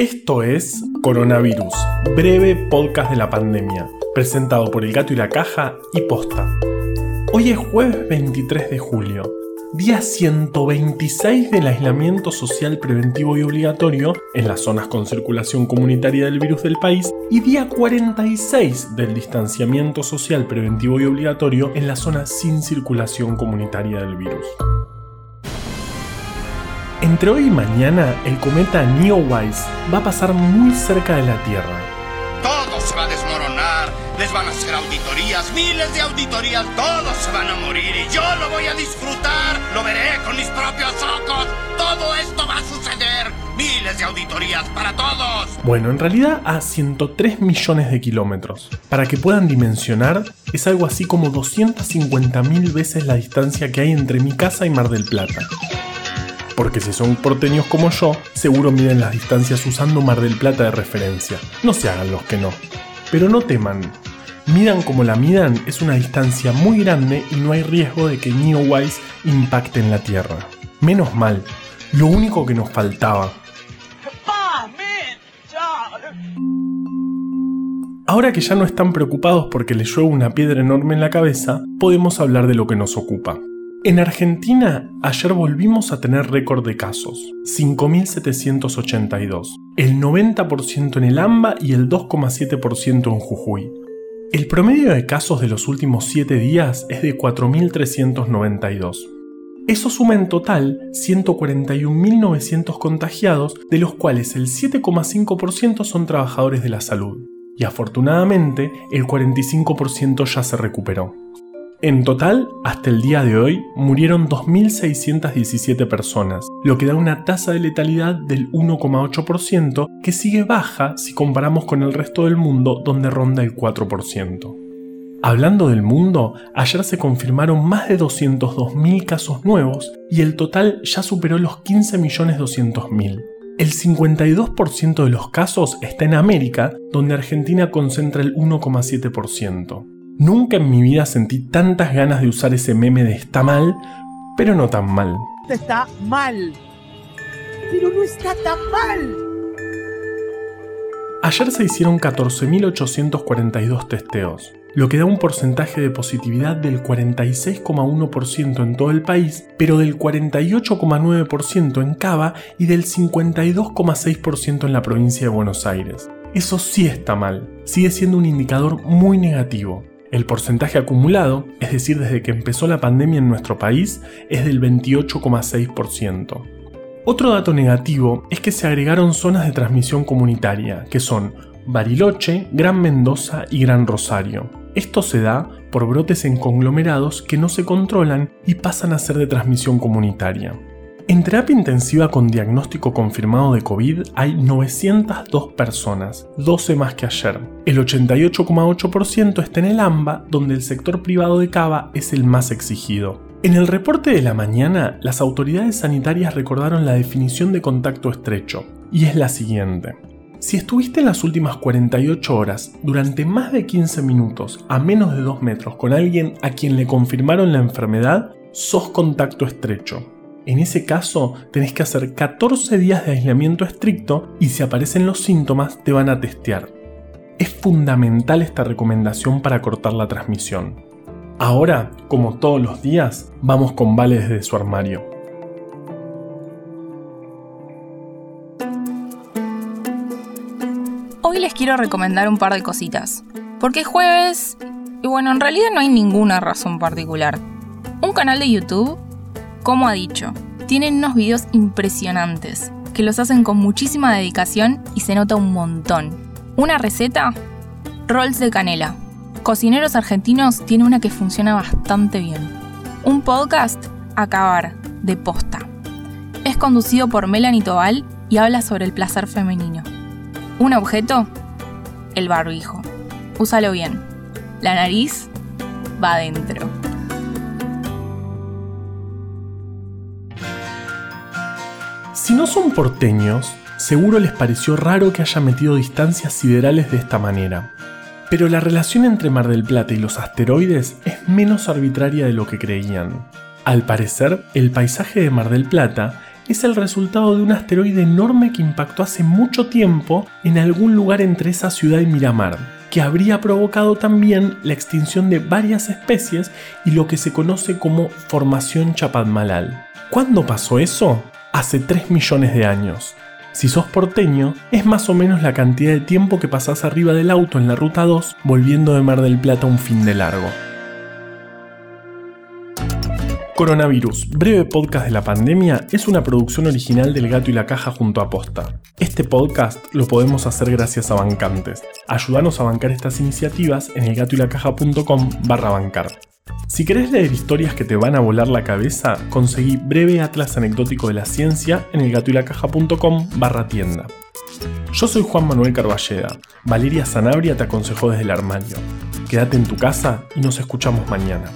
Esto es Coronavirus, breve podcast de la pandemia, presentado por El Gato y la Caja y Posta. Hoy es jueves 23 de julio, día 126 del aislamiento social preventivo y obligatorio en las zonas con circulación comunitaria del virus del país y día 46 del distanciamiento social preventivo y obligatorio en las zonas sin circulación comunitaria del virus. Entre hoy y mañana, el cometa Neowise va a pasar muy cerca de la Tierra. Todo se va a desmoronar, les van a hacer auditorías, miles de auditorías, todos se van a morir y yo lo voy a disfrutar, lo veré con mis propios ojos, todo esto va a suceder, miles de auditorías para todos. Bueno, en realidad a 103 millones de kilómetros. Para que puedan dimensionar, es algo así como 250.000 veces la distancia que hay entre mi casa y Mar del Plata porque si son porteños como yo, seguro miden las distancias usando Mar del Plata de referencia. No se hagan los que no. Pero no teman. Midan como la midan, es una distancia muy grande y no hay riesgo de que Neowise impacte en la Tierra. Menos mal, lo único que nos faltaba. Ahora que ya no están preocupados porque les llueve una piedra enorme en la cabeza, podemos hablar de lo que nos ocupa. En Argentina, ayer volvimos a tener récord de casos, 5.782, el 90% en el AMBA y el 2,7% en Jujuy. El promedio de casos de los últimos 7 días es de 4.392. Eso suma en total 141.900 contagiados, de los cuales el 7,5% son trabajadores de la salud, y afortunadamente el 45% ya se recuperó. En total, hasta el día de hoy, murieron 2.617 personas, lo que da una tasa de letalidad del 1,8%, que sigue baja si comparamos con el resto del mundo, donde ronda el 4%. Hablando del mundo, ayer se confirmaron más de 202.000 casos nuevos y el total ya superó los 15.200.000. El 52% de los casos está en América, donde Argentina concentra el 1,7%. Nunca en mi vida sentí tantas ganas de usar ese meme de está mal, pero no tan mal. Está mal. Pero no está tan mal. Ayer se hicieron 14.842 testeos, lo que da un porcentaje de positividad del 46,1% en todo el país, pero del 48,9% en Cava y del 52,6% en la provincia de Buenos Aires. Eso sí está mal, sigue siendo un indicador muy negativo. El porcentaje acumulado, es decir, desde que empezó la pandemia en nuestro país, es del 28,6%. Otro dato negativo es que se agregaron zonas de transmisión comunitaria, que son Bariloche, Gran Mendoza y Gran Rosario. Esto se da por brotes en conglomerados que no se controlan y pasan a ser de transmisión comunitaria. En terapia intensiva con diagnóstico confirmado de COVID hay 902 personas, 12 más que ayer. El 88,8% está en el AMBA, donde el sector privado de Cava es el más exigido. En el reporte de la mañana, las autoridades sanitarias recordaron la definición de contacto estrecho, y es la siguiente. Si estuviste en las últimas 48 horas durante más de 15 minutos a menos de 2 metros con alguien a quien le confirmaron la enfermedad, sos contacto estrecho. En ese caso, tenés que hacer 14 días de aislamiento estricto y si aparecen los síntomas te van a testear. Es fundamental esta recomendación para cortar la transmisión. Ahora, como todos los días, vamos con Vale desde su armario. Hoy les quiero recomendar un par de cositas. Porque es jueves y bueno, en realidad no hay ninguna razón particular. Un canal de YouTube como ha dicho, tienen unos videos impresionantes, que los hacen con muchísima dedicación y se nota un montón. Una receta, rolls de canela. Cocineros argentinos tiene una que funciona bastante bien. Un podcast, Acabar, de posta. Es conducido por Melanie Tobal y habla sobre el placer femenino. Un objeto, el barbijo. Úsalo bien. La nariz va adentro. No son porteños, seguro les pareció raro que haya metido distancias siderales de esta manera. Pero la relación entre Mar del Plata y los asteroides es menos arbitraria de lo que creían. Al parecer, el paisaje de Mar del Plata es el resultado de un asteroide enorme que impactó hace mucho tiempo en algún lugar entre esa ciudad y Miramar, que habría provocado también la extinción de varias especies y lo que se conoce como formación Chapadmalal. ¿Cuándo pasó eso? Hace 3 millones de años. Si sos porteño, es más o menos la cantidad de tiempo que pasás arriba del auto en la ruta 2 volviendo de Mar del Plata un fin de largo. Coronavirus, breve podcast de la pandemia, es una producción original del Gato y la Caja junto a Posta. Este podcast lo podemos hacer gracias a bancantes. Ayúdanos a bancar estas iniciativas en elgatoylacaja.com barra bancar. Si querés leer historias que te van a volar la cabeza, conseguí Breve Atlas Anecdótico de la Ciencia en elgatoylacaja.com barra tienda. Yo soy Juan Manuel Carballeda. Valeria Sanabria te aconsejó desde el armario. Quédate en tu casa y nos escuchamos mañana.